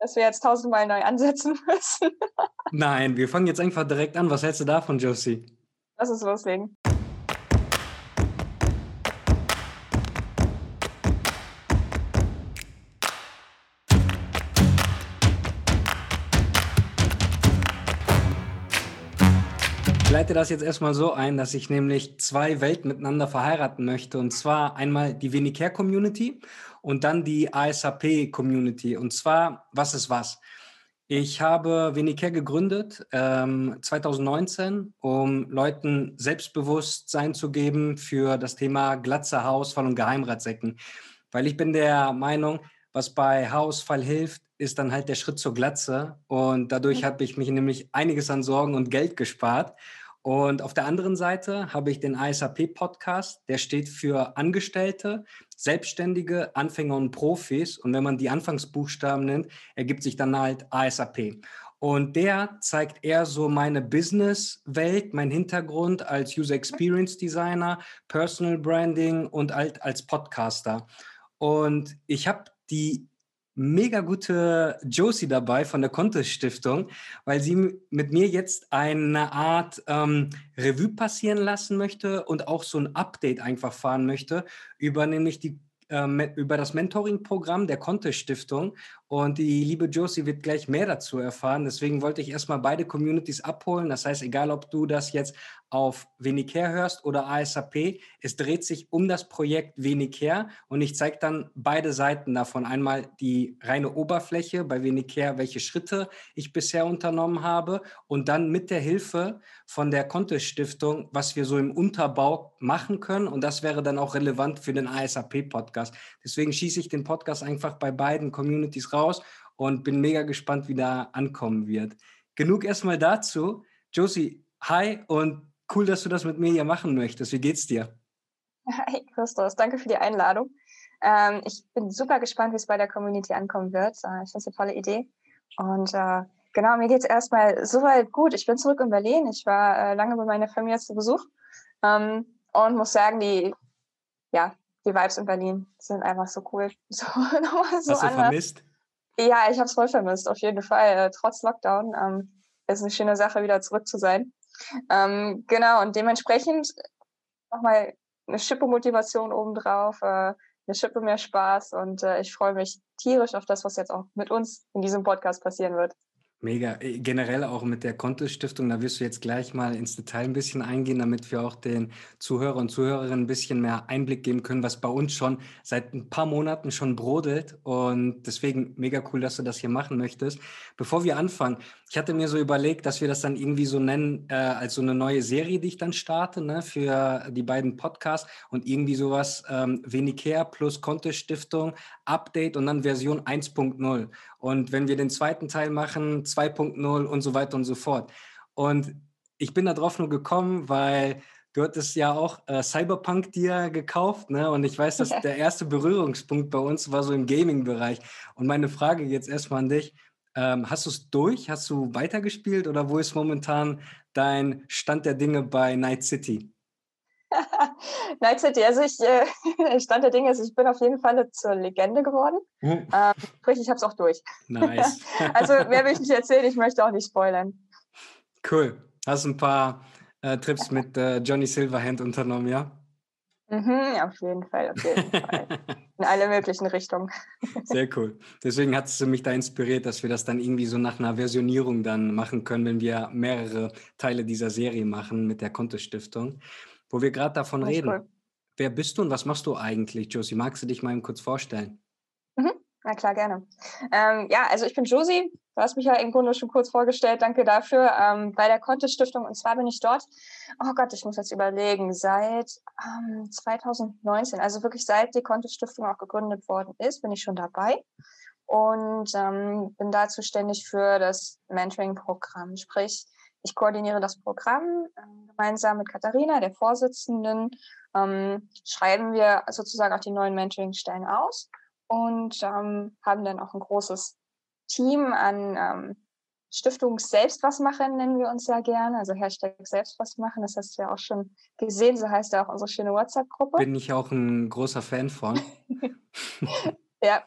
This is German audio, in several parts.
dass wir jetzt tausendmal neu ansetzen müssen. Nein, wir fangen jetzt einfach direkt an. Was hältst du davon, Josie? Lass uns loslegen. Leite das jetzt erstmal so ein, dass ich nämlich zwei Welten miteinander verheiraten möchte. Und zwar einmal die Venicare Community und dann die ASAP Community. Und zwar, was ist was? Ich habe Venicare gegründet ähm, 2019, um Leuten Selbstbewusstsein zu geben für das Thema Glatze, Haarausfall und Geheimratsecken. Weil ich bin der Meinung, was bei Haarausfall hilft, ist dann halt der Schritt zur Glatze. Und dadurch mhm. habe ich mich nämlich einiges an Sorgen und Geld gespart. Und auf der anderen Seite habe ich den ASAP-Podcast, der steht für Angestellte, Selbstständige, Anfänger und Profis. Und wenn man die Anfangsbuchstaben nimmt, ergibt sich dann halt ASAP. Und der zeigt eher so meine Business-Welt, mein Hintergrund als User Experience Designer, Personal Branding und halt als Podcaster. Und ich habe die mega gute Josie dabei von der Contest Stiftung, weil sie mit mir jetzt eine Art ähm, Revue passieren lassen möchte und auch so ein Update einfach fahren möchte über nämlich die ähm, über das Mentoring-Programm der Contest Stiftung. Und die liebe Josie wird gleich mehr dazu erfahren. Deswegen wollte ich erstmal beide Communities abholen. Das heißt, egal ob du das jetzt auf Venicare hörst oder ASAP, es dreht sich um das Projekt Venicare und ich zeige dann beide Seiten davon. Einmal die reine Oberfläche bei Venicare, welche Schritte ich bisher unternommen habe und dann mit der Hilfe von der Contest Stiftung, was wir so im Unterbau machen können und das wäre dann auch relevant für den ASAP-Podcast. Deswegen schieße ich den Podcast einfach bei beiden Communities raus und bin mega gespannt, wie da ankommen wird. Genug erstmal dazu. Josie, hi und Cool, dass du das mit mir hier machen möchtest. Wie geht's dir? Hi, Christus. Danke für die Einladung. Ähm, ich bin super gespannt, wie es bei der Community ankommen wird. Äh, ich finde es eine tolle Idee. Und äh, genau, mir geht es erstmal soweit gut. Ich bin zurück in Berlin. Ich war äh, lange bei meiner Familie zu Besuch ähm, und muss sagen, die, ja, die Vibes in Berlin sind einfach so cool. So, so Hast du anders. vermisst? Ja, ich habe es voll vermisst, auf jeden Fall. Äh, trotz Lockdown ähm, ist eine schöne Sache, wieder zurück zu sein. Ähm, genau, und dementsprechend nochmal eine Schippe Motivation obendrauf, äh, eine Schippe mehr Spaß und äh, ich freue mich tierisch auf das, was jetzt auch mit uns in diesem Podcast passieren wird. Mega. Äh, generell auch mit der Kontostiftung, da wirst du jetzt gleich mal ins Detail ein bisschen eingehen, damit wir auch den Zuhörer und Zuhörerinnen ein bisschen mehr Einblick geben können, was bei uns schon seit ein paar Monaten schon brodelt. Und deswegen mega cool, dass du das hier machen möchtest. Bevor wir anfangen, ich hatte mir so überlegt, dass wir das dann irgendwie so nennen, äh, als so eine neue Serie, die ich dann starte, ne, für die beiden Podcasts und irgendwie sowas ähm, Venicare plus Kontostiftung, Update und dann Version 1.0. Und wenn wir den zweiten Teil machen, 2.0 und so weiter und so fort. Und ich bin darauf nur gekommen, weil du hattest ja auch äh, Cyberpunk dir gekauft, ne? Und ich weiß, dass der erste Berührungspunkt bei uns war so im Gaming-Bereich. Und meine Frage jetzt erstmal an dich. Ähm, hast du es durch? Hast du weitergespielt oder wo ist momentan dein Stand der Dinge bei Night City? Night City, also ich, äh, Stand der Dinge ist, ich bin auf jeden Fall zur Legende geworden. Hm. Ähm, sprich, ich habe es auch durch. Nice. also mehr will ich nicht erzählen, ich möchte auch nicht spoilern. Cool. Hast ein paar äh, Trips mit äh, Johnny Silverhand unternommen, ja? Mhm, auf jeden Fall, auf jeden Fall. In alle möglichen Richtungen. Sehr cool. Deswegen hat es mich da inspiriert, dass wir das dann irgendwie so nach einer Versionierung dann machen können, wenn wir mehrere Teile dieser Serie machen mit der Kontostiftung. Wo wir gerade davon das reden. Cool. Wer bist du und was machst du eigentlich, Josie? Magst du dich mal kurz vorstellen? Mhm. Na klar, gerne. Ähm, ja, also ich bin Josie. Du hast mich ja im Grunde schon kurz vorgestellt. Danke dafür. Ähm, bei der Contest Stiftung. Und zwar bin ich dort, oh Gott, ich muss jetzt überlegen, seit ähm, 2019, also wirklich seit die Contest Stiftung auch gegründet worden ist, bin ich schon dabei und ähm, bin da zuständig für das Mentoring-Programm. Sprich, ich koordiniere das Programm äh, gemeinsam mit Katharina, der Vorsitzenden. Ähm, schreiben wir sozusagen auch die neuen Mentoring-Stellen aus und ähm, haben dann auch ein großes Team an ähm, Stiftungs selbst was machen, nennen wir uns ja gerne. Also Hashtag selbst was machen. Das hast du ja auch schon gesehen. So heißt ja auch unsere schöne WhatsApp-Gruppe. Bin ich auch ein großer Fan von. ja,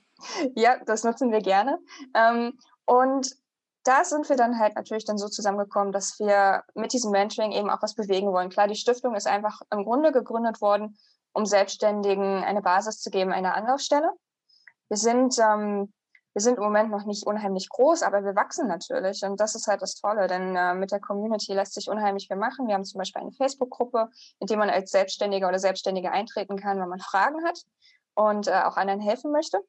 ja, das nutzen wir gerne. Ähm, und da sind wir dann halt natürlich dann so zusammengekommen, dass wir mit diesem Mentoring eben auch was bewegen wollen. Klar, die Stiftung ist einfach im Grunde gegründet worden, um Selbstständigen eine Basis zu geben, eine Anlaufstelle. Wir sind, ähm, wir sind im Moment noch nicht unheimlich groß, aber wir wachsen natürlich. Und das ist halt das Tolle, denn äh, mit der Community lässt sich unheimlich viel machen. Wir haben zum Beispiel eine Facebook-Gruppe, in die man als Selbstständiger oder Selbstständige eintreten kann, wenn man Fragen hat und äh, auch anderen helfen möchte.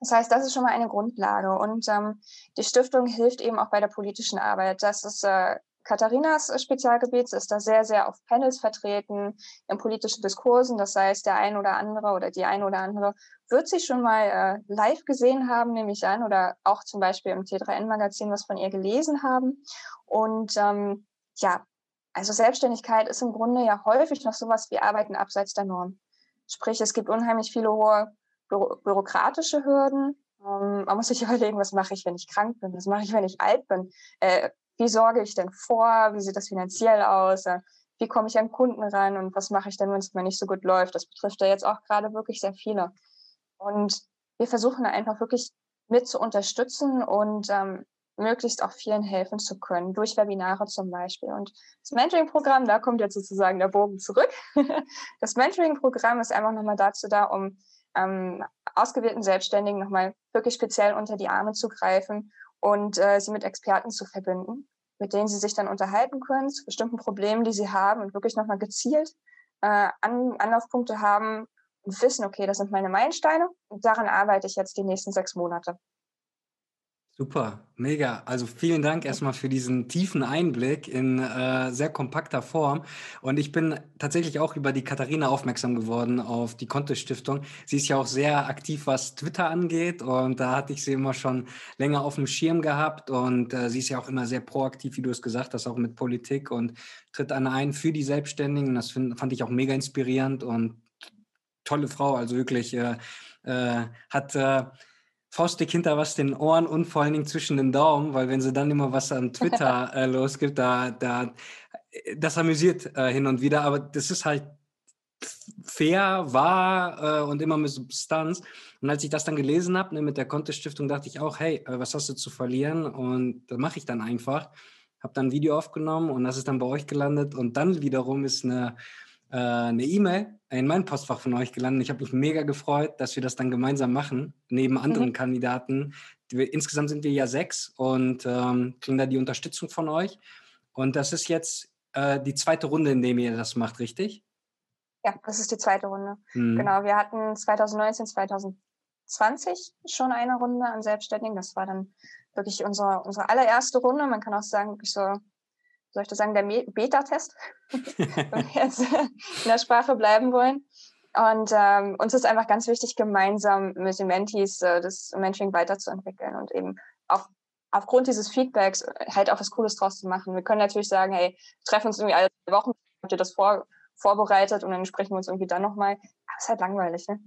Das heißt, das ist schon mal eine Grundlage. Und ähm, die Stiftung hilft eben auch bei der politischen Arbeit. Das ist äh, Katharinas Spezialgebiet, sie ist da sehr, sehr auf Panels vertreten, in politischen Diskursen. Das heißt, der ein oder andere oder die ein oder andere wird sie schon mal äh, live gesehen haben, nehme ich an, oder auch zum Beispiel im T3N-Magazin was von ihr gelesen haben. Und ähm, ja, also Selbstständigkeit ist im Grunde ja häufig noch sowas wie Arbeiten abseits der Norm. Sprich, es gibt unheimlich viele hohe büro bürokratische Hürden. Ähm, man muss sich überlegen, was mache ich, wenn ich krank bin? Was mache ich, wenn ich alt bin? Äh, wie sorge ich denn vor? Wie sieht das finanziell aus? Äh, wie komme ich an Kunden ran? Und was mache ich denn, wenn es mir nicht so gut läuft? Das betrifft ja jetzt auch gerade wirklich sehr viele. Und wir versuchen einfach wirklich mit zu unterstützen und ähm, möglichst auch vielen helfen zu können, durch Webinare zum Beispiel. Und das Mentoring-Programm, da kommt jetzt sozusagen der Bogen zurück. Das Mentoring-Programm ist einfach nochmal dazu da, um ähm, ausgewählten Selbstständigen nochmal wirklich speziell unter die Arme zu greifen und äh, sie mit Experten zu verbinden, mit denen sie sich dann unterhalten können zu bestimmten Problemen, die sie haben und wirklich nochmal gezielt äh, An Anlaufpunkte haben und wissen, okay, das sind meine Meilensteine und daran arbeite ich jetzt die nächsten sechs Monate. Super, mega. Also vielen Dank erstmal für diesen tiefen Einblick in äh, sehr kompakter Form. Und ich bin tatsächlich auch über die Katharina aufmerksam geworden auf die Kontist Stiftung. Sie ist ja auch sehr aktiv, was Twitter angeht. Und da hatte ich sie immer schon länger auf dem Schirm gehabt. Und äh, sie ist ja auch immer sehr proaktiv, wie du es gesagt hast, auch mit Politik und tritt an ein für die Selbstständigen. Das find, fand ich auch mega inspirierend und tolle Frau. Also wirklich äh, äh hat äh, faustdick hinter was den Ohren und vor allen Dingen zwischen den Daumen, weil wenn sie dann immer was an Twitter äh, losgibt, da, da, das amüsiert äh, hin und wieder, aber das ist halt fair, wahr äh, und immer mit Substanz. Und als ich das dann gelesen habe ne, mit der Contest-Stiftung, dachte ich auch, hey, äh, was hast du zu verlieren? Und das mache ich dann einfach. Habe dann ein Video aufgenommen und das ist dann bei euch gelandet. Und dann wiederum ist eine äh, eine E-Mail in mein Postfach von euch gelandet. Ich habe mich mega gefreut, dass wir das dann gemeinsam machen, neben anderen mhm. Kandidaten. Wir, insgesamt sind wir ja sechs und ähm, kriegen da die Unterstützung von euch. Und das ist jetzt äh, die zweite Runde, in der ihr das macht, richtig? Ja, das ist die zweite Runde. Mhm. Genau, wir hatten 2019, 2020 schon eine Runde an Selbstständigen. Das war dann wirklich unsere, unsere allererste Runde. Man kann auch sagen, wirklich so soll ich das sagen, der Beta-Test, wenn wir jetzt in der Sprache bleiben wollen. Und ähm, uns ist einfach ganz wichtig, gemeinsam mit den Mentees äh, das Mentoring weiterzuentwickeln und eben auch aufgrund dieses Feedbacks halt auch was Cooles draus zu machen. Wir können natürlich sagen, hey, treffen uns irgendwie alle Wochen, habt ihr das vor, vorbereitet und dann sprechen wir uns irgendwie dann nochmal. Aber es ist halt langweilig, ne?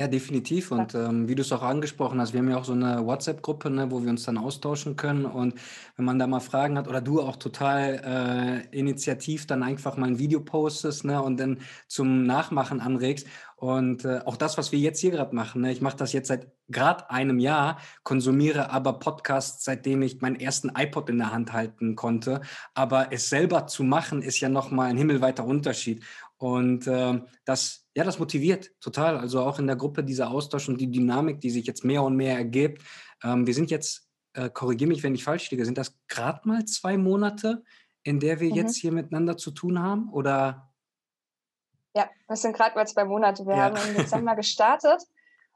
Ja, definitiv. Und ähm, wie du es auch angesprochen hast, wir haben ja auch so eine WhatsApp-Gruppe, ne, wo wir uns dann austauschen können. Und wenn man da mal Fragen hat oder du auch total äh, initiativ dann einfach mal ein Video postest ne, und dann zum Nachmachen anregst. Und äh, auch das, was wir jetzt hier gerade machen, ne, ich mache das jetzt seit gerade einem Jahr, konsumiere aber Podcasts, seitdem ich meinen ersten iPod in der Hand halten konnte. Aber es selber zu machen, ist ja nochmal ein himmelweiter Unterschied. Und äh, das, ja, das motiviert total. Also auch in der Gruppe dieser Austausch und die Dynamik, die sich jetzt mehr und mehr ergibt. Ähm, wir sind jetzt, äh, korrigiere mich, wenn ich falsch liege, sind das gerade mal zwei Monate, in der wir mhm. jetzt hier miteinander zu tun haben? Oder? Ja, das sind gerade mal zwei Monate. Wir ja. haben im Dezember gestartet,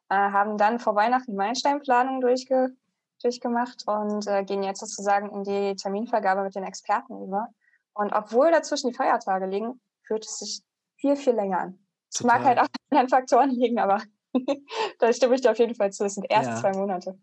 äh, haben dann vor Weihnachten Meilensteinplanung durchge durchgemacht und äh, gehen jetzt sozusagen in die Terminvergabe mit den Experten über. Und obwohl dazwischen die Feiertage liegen, fühlt es sich viel, viel länger an. Es mag halt auch an Faktoren liegen, aber da stimme ich dir auf jeden Fall zu. Es sind erst ja. zwei Monate.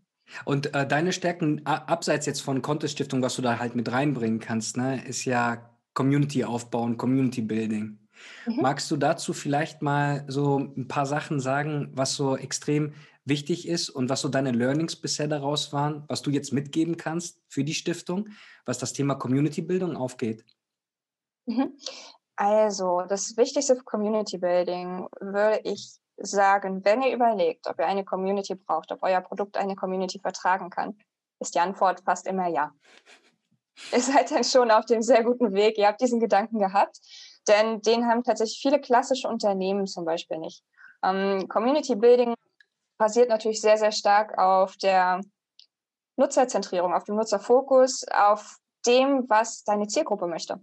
Und äh, deine Stärken, abseits jetzt von Contest Stiftung, was du da halt mit reinbringen kannst, ne, ist ja Community aufbauen, Community Building. Mhm. Magst du dazu vielleicht mal so ein paar Sachen sagen, was so extrem wichtig ist und was so deine Learnings bisher daraus waren, was du jetzt mitgeben kannst für die Stiftung, was das Thema Community Bildung aufgeht? Mhm. Also, das Wichtigste für Community Building würde ich sagen, wenn ihr überlegt, ob ihr eine Community braucht, ob euer Produkt eine Community vertragen kann, ist die Antwort fast immer ja. Ihr seid dann schon auf dem sehr guten Weg. Ihr habt diesen Gedanken gehabt, denn den haben tatsächlich viele klassische Unternehmen zum Beispiel nicht. Ähm, Community Building basiert natürlich sehr, sehr stark auf der Nutzerzentrierung, auf dem Nutzerfokus, auf dem, was deine Zielgruppe möchte.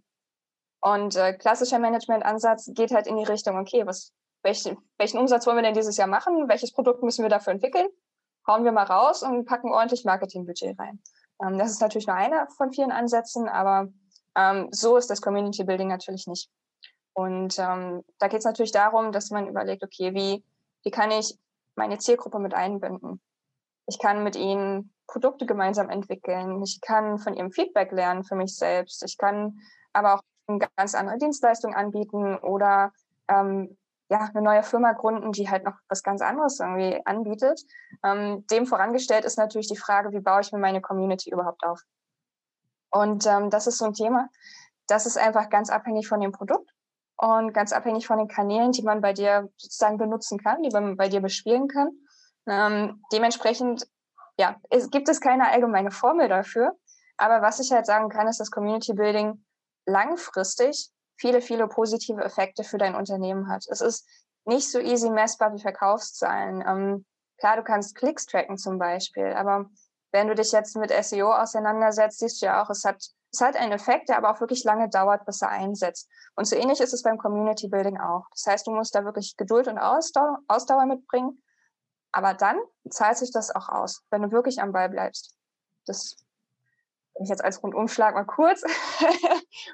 Und äh, klassischer Management-Ansatz geht halt in die Richtung, okay, was, welchen, welchen Umsatz wollen wir denn dieses Jahr machen? Welches Produkt müssen wir dafür entwickeln? Hauen wir mal raus und packen ordentlich Marketingbudget rein. Ähm, das ist natürlich nur einer von vielen Ansätzen, aber ähm, so ist das Community Building natürlich nicht. Und ähm, da geht es natürlich darum, dass man überlegt, okay, wie, wie kann ich meine Zielgruppe mit einbinden? Ich kann mit ihnen Produkte gemeinsam entwickeln. Ich kann von ihrem Feedback lernen für mich selbst. Ich kann aber auch ganz andere Dienstleistung anbieten oder ähm, ja, eine neue Firma gründen, die halt noch was ganz anderes irgendwie anbietet. Ähm, dem vorangestellt ist natürlich die Frage, wie baue ich mir meine Community überhaupt auf? Und ähm, das ist so ein Thema, das ist einfach ganz abhängig von dem Produkt und ganz abhängig von den Kanälen, die man bei dir sozusagen benutzen kann, die man bei dir bespielen kann. Ähm, dementsprechend ja, es gibt es keine allgemeine Formel dafür. Aber was ich halt sagen kann, ist, dass Community Building langfristig viele, viele positive Effekte für dein Unternehmen hat. Es ist nicht so easy messbar wie Verkaufszahlen. Ähm, klar, du kannst Klicks tracken zum Beispiel, aber wenn du dich jetzt mit SEO auseinandersetzt, siehst du ja auch, es hat, es hat einen Effekt, der aber auch wirklich lange dauert, bis er einsetzt. Und so ähnlich ist es beim Community Building auch. Das heißt, du musst da wirklich Geduld und Ausdauer, Ausdauer mitbringen aber dann zahlt sich das auch aus, wenn du wirklich am Ball bleibst. Das will ich jetzt als Rundumschlag mal kurz,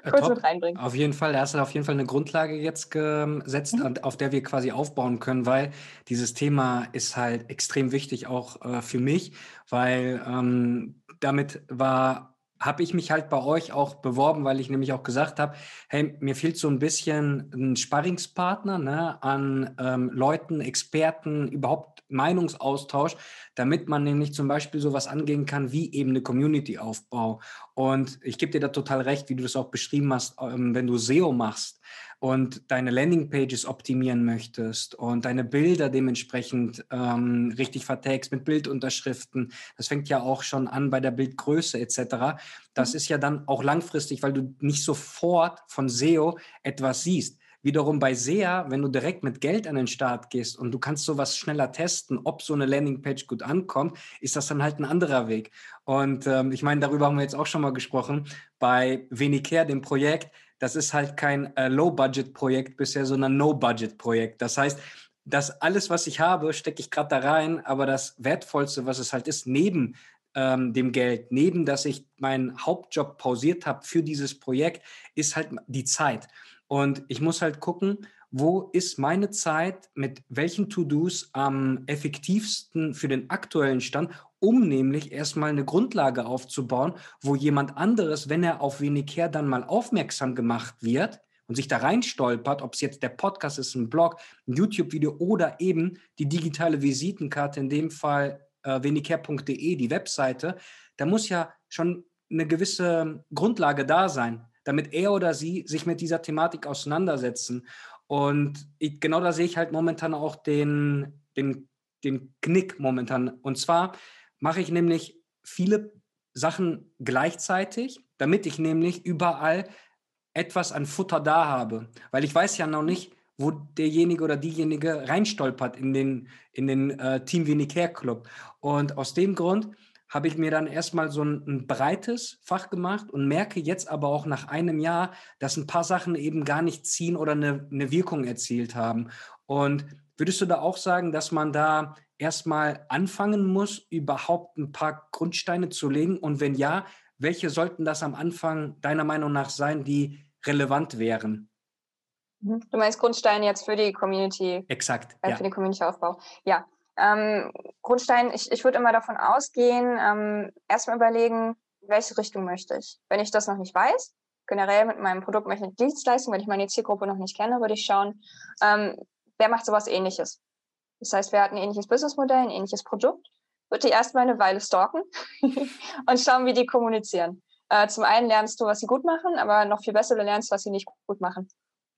kurz mit reinbringen. Auf jeden Fall, da hast du auf jeden Fall eine Grundlage jetzt gesetzt, mhm. auf der wir quasi aufbauen können, weil dieses Thema ist halt extrem wichtig auch äh, für mich, weil ähm, damit war habe ich mich halt bei euch auch beworben, weil ich nämlich auch gesagt habe, hey, mir fehlt so ein bisschen ein Sparringspartner ne, an ähm, Leuten, Experten, überhaupt Meinungsaustausch, damit man nämlich zum Beispiel sowas angehen kann wie eben eine Community-Aufbau. Und ich gebe dir da total recht, wie du das auch beschrieben hast, ähm, wenn du SEO machst und deine Landingpages optimieren möchtest und deine Bilder dementsprechend ähm, richtig vertagst mit Bildunterschriften, das fängt ja auch schon an bei der Bildgröße etc. Das mhm. ist ja dann auch langfristig, weil du nicht sofort von SEO etwas siehst. Wiederum bei SEA, wenn du direkt mit Geld an den Start gehst und du kannst sowas schneller testen, ob so eine Landingpage gut ankommt, ist das dann halt ein anderer Weg. Und ähm, ich meine, darüber haben wir jetzt auch schon mal gesprochen. Bei Wenicare, dem Projekt, das ist halt kein äh, Low-Budget-Projekt bisher, sondern No-Budget-Projekt. Das heißt, das alles, was ich habe, stecke ich gerade da rein, aber das Wertvollste, was es halt ist, neben ähm, dem Geld, neben dass ich meinen Hauptjob pausiert habe für dieses Projekt, ist halt die Zeit. Und ich muss halt gucken, wo ist meine Zeit mit welchen To-Dos am effektivsten für den aktuellen Stand, um nämlich erstmal eine Grundlage aufzubauen, wo jemand anderes, wenn er auf her dann mal aufmerksam gemacht wird und sich da reinstolpert, ob es jetzt der Podcast ist, ein Blog, ein YouTube-Video oder eben die digitale Visitenkarte, in dem Fall äh, wenigher.de, die Webseite, da muss ja schon eine gewisse Grundlage da sein, damit er oder sie sich mit dieser Thematik auseinandersetzen. Und ich, genau da sehe ich halt momentan auch den, den, den Knick momentan. Und zwar mache ich nämlich viele Sachen gleichzeitig, damit ich nämlich überall etwas an Futter da habe. Weil ich weiß ja noch nicht, wo derjenige oder diejenige reinstolpert in den, in den äh, Team Wenig Club. Und aus dem Grund habe ich mir dann erstmal so ein, ein, breites Fach gemacht und merke jetzt aber auch nach einem Jahr, dass ein paar Sachen eben gar nicht ziehen oder eine, eine Wirkung erzielt haben. Und würdest du da auch sagen, dass man da erstmal anfangen muss, überhaupt ein paar Grundsteine zu legen? Und wenn ja, welche sollten das am Anfang deiner Meinung nach sein, die relevant wären? Mhm. Du meinst Grundsteine jetzt für die Community? Exakt. Äh, für ja. den Community-Aufbau. Ja, ähm, Grundstein, ich, ich würde immer davon ausgehen, ähm, erstmal überlegen, welche Richtung möchte ich. Wenn ich das noch nicht weiß, generell mit meinem Produkt, mit meiner Dienstleistung, wenn ich meine Zielgruppe noch nicht kenne, würde ich schauen, ähm, wer macht sowas ähnliches. Das heißt, wer hat ein ähnliches Businessmodell, ein ähnliches Produkt, würde die erstmal eine Weile stalken und schauen, wie die kommunizieren. Äh, zum einen lernst du, was sie gut machen, aber noch viel besser, du lernst, was sie nicht gut machen.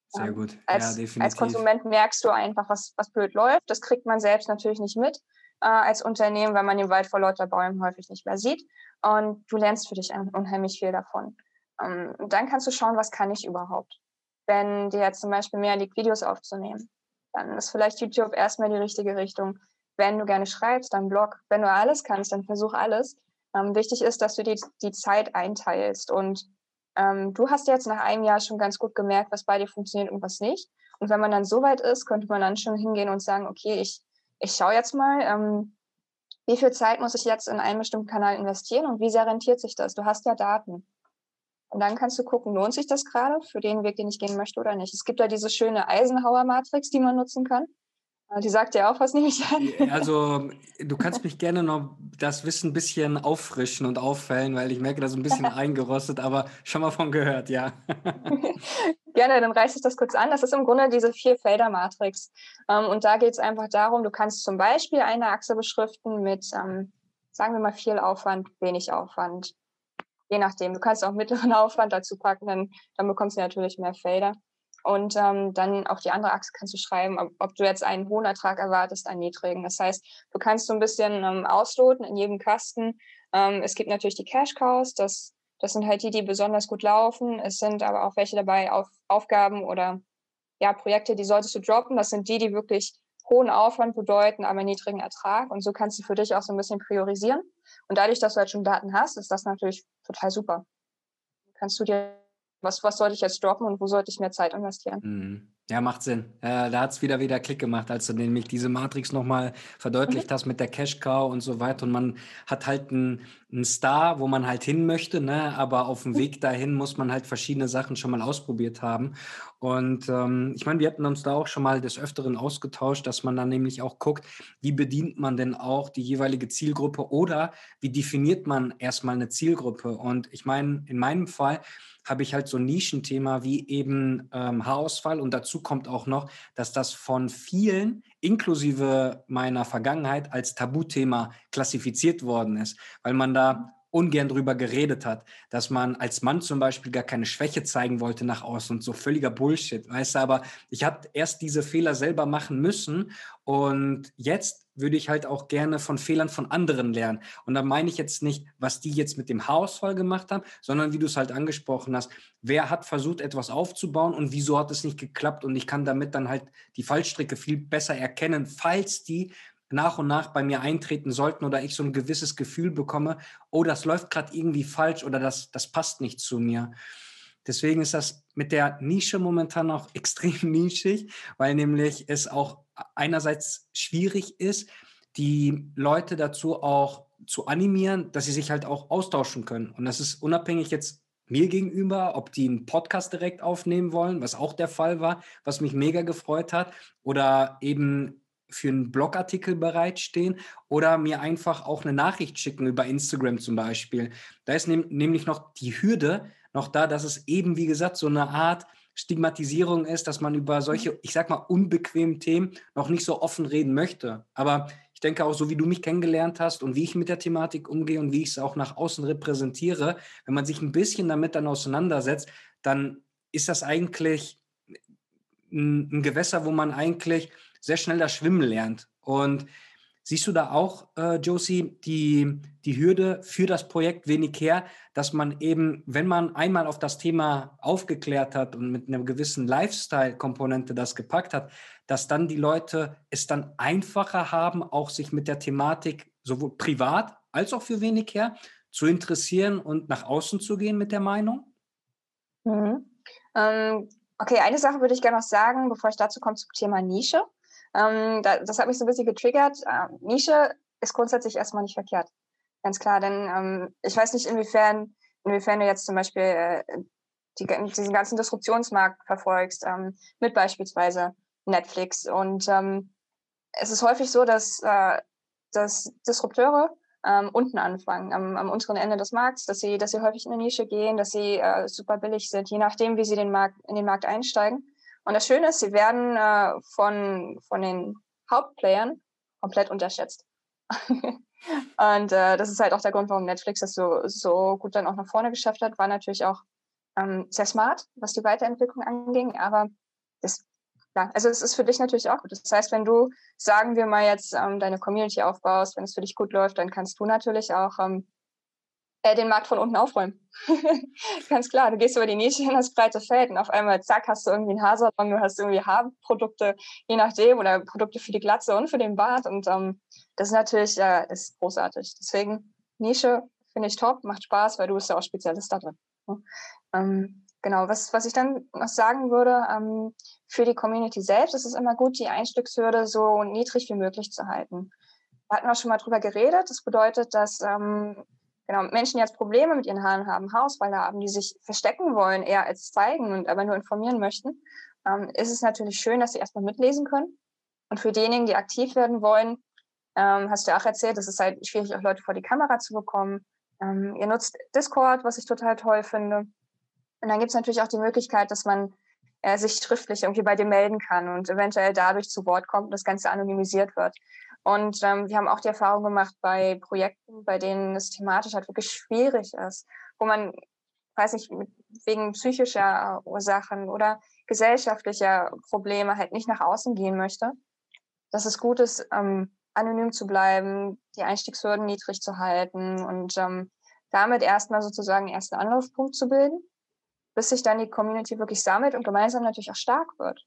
Sehr gut. Ja, als, als Konsument merkst du einfach, was, was blöd läuft. Das kriegt man selbst natürlich nicht mit äh, als Unternehmen, weil man den Wald vor lauter Bäumen häufig nicht mehr sieht. Und du lernst für dich unheimlich viel davon. Ähm, dann kannst du schauen, was kann ich überhaupt. Wenn dir jetzt zum Beispiel mehr liegt, Videos aufzunehmen, dann ist vielleicht YouTube erstmal die richtige Richtung. Wenn du gerne schreibst, dann Blog. Wenn du alles kannst, dann versuch alles. Ähm, wichtig ist, dass du die, die Zeit einteilst. Und ähm, du hast jetzt nach einem Jahr schon ganz gut gemerkt, was bei dir funktioniert und was nicht. Und wenn man dann so weit ist, könnte man dann schon hingehen und sagen, okay, ich, ich schaue jetzt mal, ähm, wie viel Zeit muss ich jetzt in einen bestimmten Kanal investieren und wie sehr rentiert sich das? Du hast ja Daten. Und dann kannst du gucken, lohnt sich das gerade für den Weg, den ich gehen möchte oder nicht. Es gibt ja diese schöne Eisenhower-Matrix, die man nutzen kann. Äh, die sagt ja auch was, nehme ich an. Also, du kannst mich gerne noch das Wissen ein bisschen auffrischen und auffällen, weil ich merke, das ist ein bisschen eingerostet, aber schon mal von gehört, ja. gerne, dann reiße ich das kurz an. Das ist im Grunde diese Vier-Felder-Matrix. Ähm, und da geht es einfach darum, du kannst zum Beispiel eine Achse beschriften mit, ähm, sagen wir mal, viel Aufwand, wenig Aufwand. Je nachdem. Du kannst auch mittleren Aufwand dazu packen, dann, dann bekommst du natürlich mehr Felder. Und ähm, dann auf die andere Achse kannst du schreiben, ob, ob, du jetzt einen hohen Ertrag erwartest, einen niedrigen. Das heißt, du kannst so ein bisschen ähm, ausloten in jedem Kasten. Ähm, es gibt natürlich die Cash Cows, das, das sind halt die, die besonders gut laufen. Es sind aber auch welche dabei, auf, Aufgaben oder ja, Projekte, die solltest du droppen. Das sind die, die wirklich hohen Aufwand bedeuten, aber niedrigen Ertrag. Und so kannst du für dich auch so ein bisschen priorisieren. Und dadurch, dass du halt schon Daten hast, ist das natürlich total super. Kannst du dir was, was sollte ich jetzt droppen und wo sollte ich mehr Zeit investieren? Mhm. Ja, macht Sinn. Äh, da hat es wieder wieder Klick gemacht, als du nämlich diese Matrix nochmal verdeutlicht mhm. hast mit der Cash Cow und so weiter. Und man hat halt einen, einen Star, wo man halt hin möchte, ne? aber auf dem mhm. Weg dahin muss man halt verschiedene Sachen schon mal ausprobiert haben. Und ähm, ich meine, wir hatten uns da auch schon mal des Öfteren ausgetauscht, dass man dann nämlich auch guckt, wie bedient man denn auch die jeweilige Zielgruppe oder wie definiert man erstmal eine Zielgruppe. Und ich meine, in meinem Fall, habe ich halt so ein Nischenthema wie eben ähm, Haarausfall. Und dazu kommt auch noch, dass das von vielen, inklusive meiner Vergangenheit, als Tabuthema klassifiziert worden ist, weil man da ungern drüber geredet hat, dass man als Mann zum Beispiel gar keine Schwäche zeigen wollte nach außen und so völliger Bullshit, weißt du, aber ich habe erst diese Fehler selber machen müssen und jetzt würde ich halt auch gerne von Fehlern von anderen lernen. Und da meine ich jetzt nicht, was die jetzt mit dem Haarausfall gemacht haben, sondern wie du es halt angesprochen hast, wer hat versucht, etwas aufzubauen und wieso hat es nicht geklappt und ich kann damit dann halt die Fallstricke viel besser erkennen, falls die nach und nach bei mir eintreten sollten oder ich so ein gewisses Gefühl bekomme, oh, das läuft gerade irgendwie falsch oder das, das passt nicht zu mir. Deswegen ist das mit der Nische momentan auch extrem nischig, weil nämlich es auch einerseits schwierig ist, die Leute dazu auch zu animieren, dass sie sich halt auch austauschen können. Und das ist unabhängig jetzt mir gegenüber, ob die einen Podcast direkt aufnehmen wollen, was auch der Fall war, was mich mega gefreut hat, oder eben für einen Blogartikel bereitstehen oder mir einfach auch eine Nachricht schicken über Instagram zum Beispiel. Da ist nämlich noch die Hürde noch da, dass es eben, wie gesagt, so eine Art Stigmatisierung ist, dass man über solche, ich sag mal, unbequemen Themen noch nicht so offen reden möchte. Aber ich denke auch, so wie du mich kennengelernt hast und wie ich mit der Thematik umgehe und wie ich es auch nach außen repräsentiere, wenn man sich ein bisschen damit dann auseinandersetzt, dann ist das eigentlich ein, ein Gewässer, wo man eigentlich sehr schnell das Schwimmen lernt. Und siehst du da auch, äh, Josie, die, die Hürde für das Projekt wenig her, dass man eben, wenn man einmal auf das Thema aufgeklärt hat und mit einer gewissen Lifestyle-Komponente das gepackt hat, dass dann die Leute es dann einfacher haben, auch sich mit der Thematik sowohl privat als auch für wenig her zu interessieren und nach außen zu gehen mit der Meinung? Mhm. Ähm, okay, eine Sache würde ich gerne noch sagen, bevor ich dazu komme zum Thema Nische. Ähm, da, das hat mich so ein bisschen getriggert. Ähm, Nische ist grundsätzlich erstmal nicht verkehrt. Ganz klar, denn ähm, ich weiß nicht, inwiefern, inwiefern du jetzt zum Beispiel äh, die, diesen ganzen Disruptionsmarkt verfolgst, ähm, mit beispielsweise Netflix. Und ähm, es ist häufig so, dass, äh, dass Disrupteure ähm, unten anfangen, am, am, unteren Ende des Markts, dass sie, dass sie häufig in eine Nische gehen, dass sie äh, super billig sind, je nachdem, wie sie den Markt, in den Markt einsteigen. Und das Schöne ist, sie werden äh, von, von den Hauptplayern komplett unterschätzt. und äh, das ist halt auch der Grund, warum Netflix das so, so gut dann auch nach vorne geschafft hat. War natürlich auch ähm, sehr smart, was die Weiterentwicklung anging. Aber das, ja, also es ist für dich natürlich auch gut. Das heißt, wenn du, sagen wir mal jetzt, ähm, deine Community aufbaust, wenn es für dich gut läuft, dann kannst du natürlich auch ähm, äh, den Markt von unten aufräumen. Ganz klar, du gehst über die Nische in das breite Feld und auf einmal, zack, hast du irgendwie einen Haarsalon, du hast irgendwie Haarprodukte, je nachdem, oder Produkte für die Glatze und für den Bart. Und ähm, das ist natürlich äh, ist großartig. Deswegen, Nische finde ich top, macht Spaß, weil du bist ja auch Spezialist da drin. Ne? Ähm, genau, was, was ich dann noch sagen würde, ähm, für die Community selbst ist es immer gut, die Einstiegshürde so niedrig wie möglich zu halten. Da hatten wir schon mal drüber geredet. Das bedeutet, dass ähm, genau, Menschen, die jetzt Probleme mit ihren Haaren haben, Haarausfall haben, die sich verstecken wollen, eher als zeigen und aber nur informieren möchten, ähm, ist es natürlich schön, dass sie erstmal mitlesen können. Und für diejenigen, die aktiv werden wollen, ähm, hast du auch erzählt, es ist halt schwierig, auch Leute vor die Kamera zu bekommen. Ähm, ihr nutzt Discord, was ich total toll finde. Und dann gibt es natürlich auch die Möglichkeit, dass man äh, sich schriftlich irgendwie bei dir melden kann und eventuell dadurch zu Wort kommt und das Ganze anonymisiert wird. Und ähm, wir haben auch die Erfahrung gemacht bei Projekten, bei denen es thematisch halt wirklich schwierig ist, wo man, weiß nicht, wegen psychischer Ursachen oder gesellschaftlicher Probleme halt nicht nach außen gehen möchte, dass es gut ist, ähm, anonym zu bleiben, die Einstiegshürden niedrig zu halten und ähm, damit erstmal sozusagen ersten Anlaufpunkt zu bilden, bis sich dann die Community wirklich sammelt und gemeinsam natürlich auch stark wird.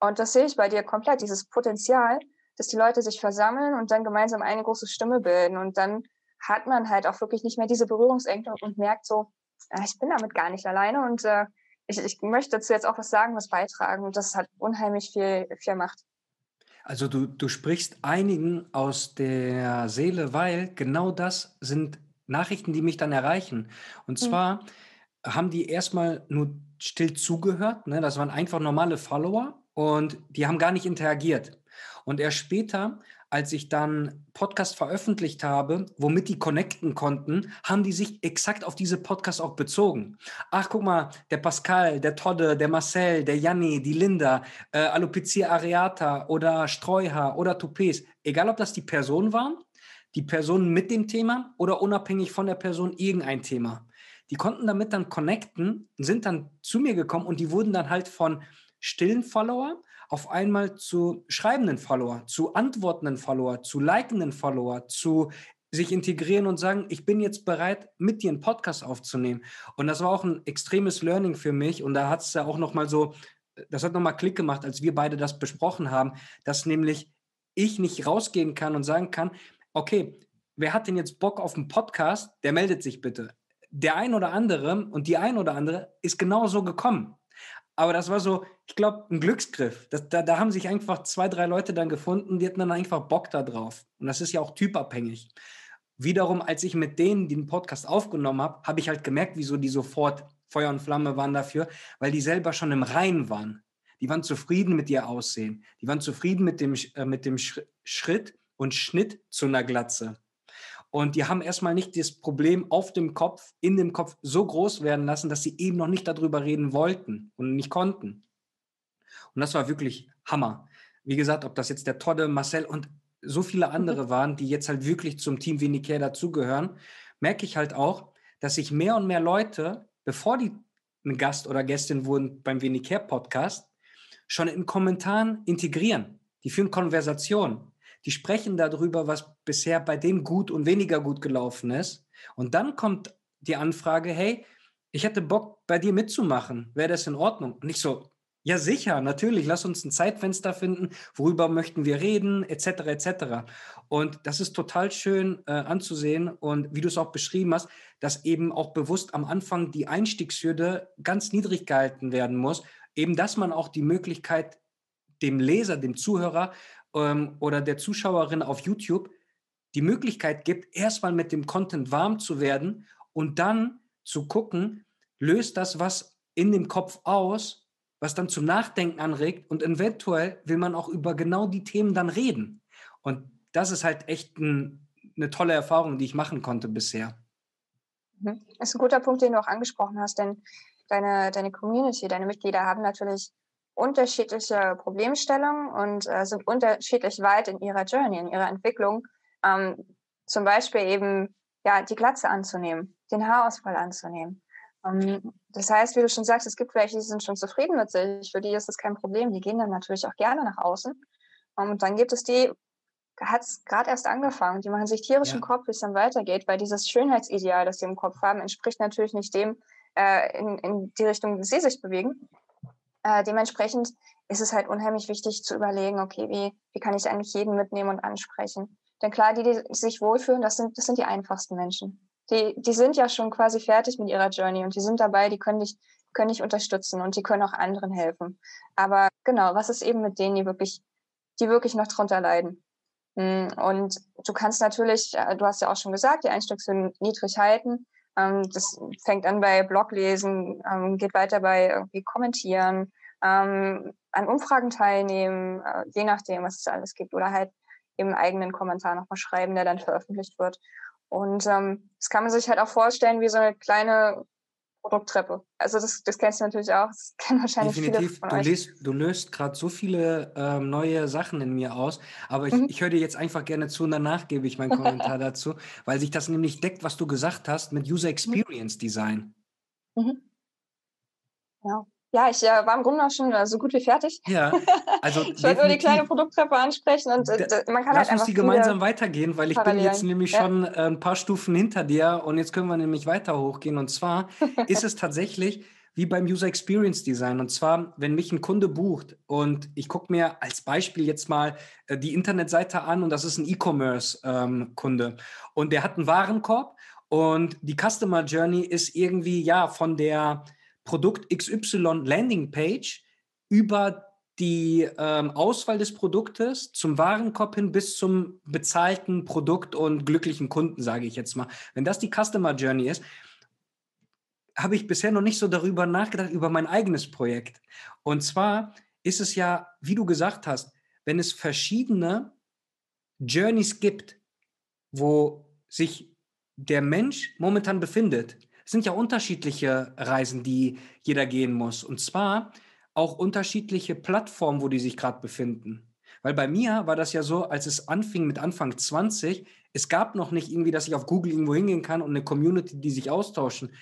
Und das sehe ich bei dir komplett, dieses Potenzial, dass die Leute sich versammeln und dann gemeinsam eine große Stimme bilden. Und dann hat man halt auch wirklich nicht mehr diese Berührungsängste und merkt so, äh, ich bin damit gar nicht alleine und äh, ich, ich möchte dazu jetzt auch was sagen, was beitragen. Und das hat unheimlich viel, viel Macht. Also du, du sprichst einigen aus der Seele, weil genau das sind Nachrichten, die mich dann erreichen. Und hm. zwar mhm. haben die erstmal nur still zugehört. Ne? Das waren einfach normale Follower und die haben gar nicht interagiert. Und erst später, als ich dann Podcast veröffentlicht habe, womit die connecten konnten, haben die sich exakt auf diese Podcasts auch bezogen. Ach, guck mal, der Pascal, der Todde, der Marcel, der Janni, die Linda, äh, Alopecia areata oder Streuhaar oder Toupets, egal ob das die Personen waren, die Personen mit dem Thema oder unabhängig von der Person irgendein Thema. Die konnten damit dann connecten, sind dann zu mir gekommen und die wurden dann halt von stillen Follower auf einmal zu schreibenden Follower, zu antwortenden Follower, zu likenden Follower, zu sich integrieren und sagen, ich bin jetzt bereit, mit dir einen Podcast aufzunehmen. Und das war auch ein extremes Learning für mich. Und da hat es ja auch nochmal so, das hat nochmal Klick gemacht, als wir beide das besprochen haben, dass nämlich ich nicht rausgehen kann und sagen kann, okay, wer hat denn jetzt Bock auf einen Podcast? Der meldet sich bitte. Der ein oder andere und die ein oder andere ist genau so gekommen. Aber das war so, ich glaube, ein Glücksgriff. Das, da, da haben sich einfach zwei, drei Leute dann gefunden, die hatten dann einfach Bock da drauf. Und das ist ja auch typabhängig. Wiederum, als ich mit denen den Podcast aufgenommen habe, habe ich halt gemerkt, wieso die sofort Feuer und Flamme waren dafür, weil die selber schon im Rein waren. Die waren zufrieden mit ihr Aussehen. Die waren zufrieden mit dem, äh, mit dem Schritt und Schnitt zu einer Glatze. Und die haben erstmal nicht das Problem auf dem Kopf, in dem Kopf so groß werden lassen, dass sie eben noch nicht darüber reden wollten und nicht konnten. Und das war wirklich Hammer. Wie gesagt, ob das jetzt der Todde, Marcel und so viele andere waren, die jetzt halt wirklich zum Team Vinicare dazugehören, merke ich halt auch, dass sich mehr und mehr Leute, bevor die ein Gast oder Gästin wurden beim Vinicare Podcast, schon in Kommentaren integrieren. Die führen Konversationen die sprechen darüber, was bisher bei dem gut und weniger gut gelaufen ist. Und dann kommt die Anfrage, hey, ich hätte Bock, bei dir mitzumachen. Wäre das in Ordnung? Und ich so, ja sicher, natürlich, lass uns ein Zeitfenster finden, worüber möchten wir reden, etc., etc. Und das ist total schön äh, anzusehen und wie du es auch beschrieben hast, dass eben auch bewusst am Anfang die Einstiegshürde ganz niedrig gehalten werden muss, eben dass man auch die Möglichkeit dem Leser, dem Zuhörer ähm, oder der Zuschauerin auf YouTube die Möglichkeit gibt, erstmal mit dem Content warm zu werden und dann zu gucken, löst das was in dem Kopf aus, was dann zum Nachdenken anregt und eventuell will man auch über genau die Themen dann reden. Und das ist halt echt ein, eine tolle Erfahrung, die ich machen konnte bisher. Mhm. Das ist ein guter Punkt, den du auch angesprochen hast, denn deine, deine Community, deine Mitglieder haben natürlich unterschiedliche Problemstellungen und äh, sind unterschiedlich weit in ihrer Journey, in ihrer Entwicklung. Ähm, zum Beispiel eben ja, die Glatze anzunehmen, den Haarausfall anzunehmen. Ähm, das heißt, wie du schon sagst, es gibt welche, die sind schon zufrieden mit sich, für die ist das kein Problem, die gehen dann natürlich auch gerne nach außen. Um, und dann gibt es die, hat es gerade erst angefangen, die machen sich tierischen ja. Kopf, wie es dann weitergeht, weil dieses Schönheitsideal, das sie im Kopf haben, entspricht natürlich nicht dem, äh, in, in die Richtung, die sie sich bewegen. Äh, dementsprechend ist es halt unheimlich wichtig zu überlegen, okay, wie, wie kann ich eigentlich jeden mitnehmen und ansprechen? Denn klar, die, die sich wohlfühlen, das sind, das sind die einfachsten Menschen. Die, die sind ja schon quasi fertig mit ihrer Journey und die sind dabei, die können dich, können dich unterstützen und die können auch anderen helfen. Aber genau, was ist eben mit denen, die wirklich, die wirklich noch drunter leiden? Hm, und du kannst natürlich, äh, du hast ja auch schon gesagt, die Einstiegshürden niedrig halten. Ähm, das fängt an bei Bloglesen, ähm, geht weiter bei irgendwie kommentieren, ähm, an Umfragen teilnehmen, äh, je nachdem, was es alles gibt, oder halt im eigenen Kommentar nochmal schreiben, der dann veröffentlicht wird. Und ähm, das kann man sich halt auch vorstellen wie so eine kleine Produkttreppe. Also das, das kennst du natürlich auch. Das kennen wahrscheinlich Definitiv. viele von du, euch. Löst, du löst gerade so viele ähm, neue Sachen in mir aus. Aber ich, mhm. ich höre dir jetzt einfach gerne zu und danach gebe ich meinen Kommentar dazu, weil sich das nämlich deckt, was du gesagt hast mit User mhm. Experience Design. Mhm. Ja. Ja, ich äh, war im Grunde auch schon äh, so gut wie fertig. Ja, also ich wollte nur die kleine Produkttreppe ansprechen und äh, man kann Lass halt uns die gemeinsam weitergehen, weil ich bin jetzt nämlich ja. schon äh, ein paar Stufen hinter dir und jetzt können wir nämlich weiter hochgehen. Und zwar ist es tatsächlich wie beim User Experience Design. Und zwar, wenn mich ein Kunde bucht und ich gucke mir als Beispiel jetzt mal äh, die Internetseite an und das ist ein E-Commerce-Kunde ähm, und der hat einen Warenkorb und die Customer Journey ist irgendwie ja von der Produkt XY Landingpage über die ähm, Auswahl des Produktes zum Warenkorb hin bis zum bezahlten Produkt und glücklichen Kunden, sage ich jetzt mal. Wenn das die Customer Journey ist, habe ich bisher noch nicht so darüber nachgedacht, über mein eigenes Projekt. Und zwar ist es ja, wie du gesagt hast, wenn es verschiedene Journeys gibt, wo sich der Mensch momentan befindet, sind ja unterschiedliche Reisen, die jeder gehen muss. Und zwar auch unterschiedliche Plattformen, wo die sich gerade befinden. Weil bei mir war das ja so, als es anfing mit Anfang 20, es gab noch nicht irgendwie, dass ich auf Google irgendwo hingehen kann und eine Community, die sich austauschen.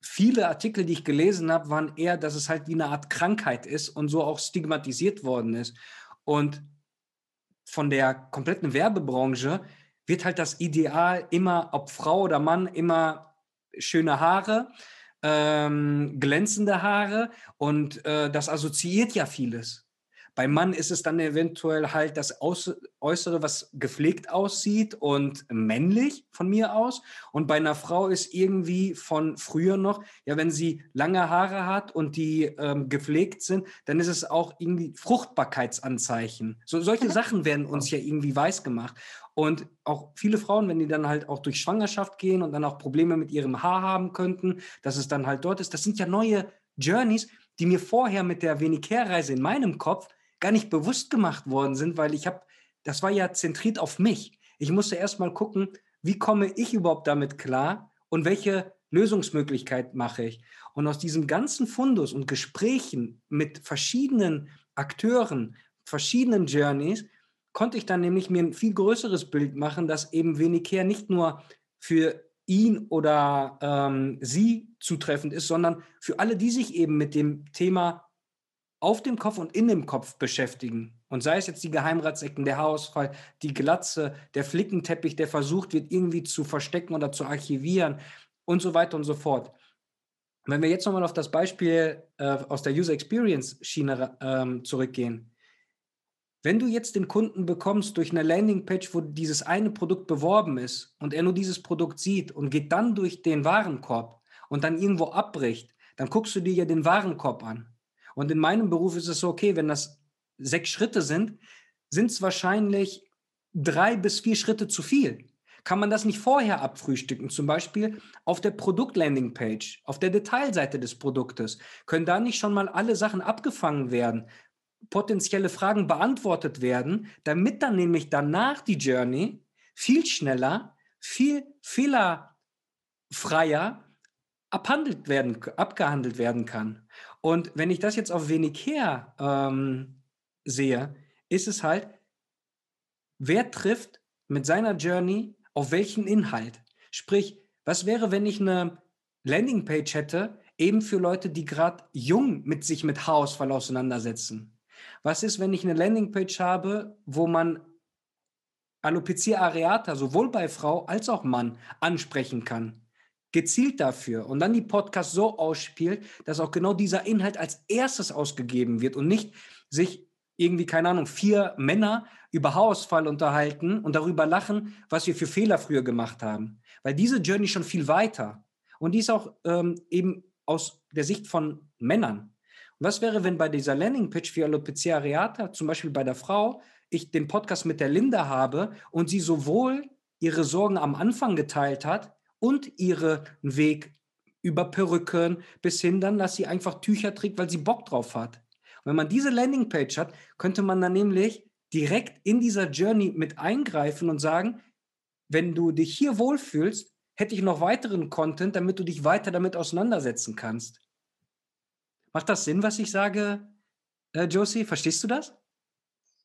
Viele Artikel, die ich gelesen habe, waren eher, dass es halt wie eine Art Krankheit ist und so auch stigmatisiert worden ist. Und von der kompletten Werbebranche wird halt das Ideal immer, ob Frau oder Mann, immer schöne Haare, ähm, glänzende Haare und äh, das assoziiert ja vieles. Beim Mann ist es dann eventuell halt das Äußere, was gepflegt aussieht und männlich von mir aus. Und bei einer Frau ist irgendwie von früher noch, ja, wenn sie lange Haare hat und die ähm, gepflegt sind, dann ist es auch irgendwie Fruchtbarkeitsanzeichen. So, solche Sachen werden uns ja irgendwie weiß gemacht. Und auch viele Frauen, wenn die dann halt auch durch Schwangerschaft gehen und dann auch Probleme mit ihrem Haar haben könnten, dass es dann halt dort ist, das sind ja neue Journeys, die mir vorher mit der Venicare-Reise in meinem Kopf gar nicht bewusst gemacht worden sind, weil ich habe, das war ja zentriert auf mich. Ich musste erst mal gucken, wie komme ich überhaupt damit klar und welche Lösungsmöglichkeit mache ich. Und aus diesem ganzen Fundus und Gesprächen mit verschiedenen Akteuren, verschiedenen Journeys, konnte ich dann nämlich mir ein viel größeres Bild machen, dass eben Venicare nicht nur für ihn oder ähm, sie zutreffend ist, sondern für alle, die sich eben mit dem Thema auf dem Kopf und in dem Kopf beschäftigen. Und sei es jetzt die Geheimratsecken, der Haarausfall, die Glatze, der Flickenteppich, der versucht wird, irgendwie zu verstecken oder zu archivieren und so weiter und so fort. Wenn wir jetzt nochmal auf das Beispiel äh, aus der User Experience Schiene ähm, zurückgehen, wenn du jetzt den Kunden bekommst durch eine Landingpage, wo dieses eine Produkt beworben ist und er nur dieses Produkt sieht und geht dann durch den Warenkorb und dann irgendwo abbricht, dann guckst du dir ja den Warenkorb an. Und in meinem Beruf ist es so, okay, wenn das sechs Schritte sind, sind es wahrscheinlich drei bis vier Schritte zu viel. Kann man das nicht vorher abfrühstücken? Zum Beispiel auf der Produkt-Landing-Page, auf der Detailseite des Produktes. Können da nicht schon mal alle Sachen abgefangen werden? Potenzielle Fragen beantwortet werden, damit dann nämlich danach die Journey viel schneller, viel fehlerfreier abhandelt werden, abgehandelt werden kann. Und wenn ich das jetzt auf wenig her ähm, sehe, ist es halt, wer trifft mit seiner Journey auf welchen Inhalt? Sprich, was wäre, wenn ich eine Landingpage hätte, eben für Leute, die gerade jung mit sich mit Haarausfall auseinandersetzen. Was ist, wenn ich eine Landingpage habe, wo man Alopecia areata sowohl bei Frau als auch Mann ansprechen kann? Gezielt dafür und dann die Podcast so ausspielt, dass auch genau dieser Inhalt als erstes ausgegeben wird und nicht sich irgendwie, keine Ahnung, vier Männer über Haarausfall unterhalten und darüber lachen, was wir für Fehler früher gemacht haben. Weil diese Journey schon viel weiter. Und die ist auch ähm, eben aus der Sicht von Männern. Was wäre, wenn bei dieser Landing-Pitch für Alopecia areata, zum Beispiel bei der Frau, ich den Podcast mit der Linda habe und sie sowohl ihre Sorgen am Anfang geteilt hat und ihren Weg über Perücken bis hin dann, dass sie einfach Tücher trägt, weil sie Bock drauf hat. Und wenn man diese Landingpage hat, könnte man dann nämlich direkt in dieser Journey mit eingreifen und sagen, wenn du dich hier wohlfühlst, hätte ich noch weiteren Content, damit du dich weiter damit auseinandersetzen kannst. Macht das Sinn, was ich sage, äh, Josie? Verstehst du das?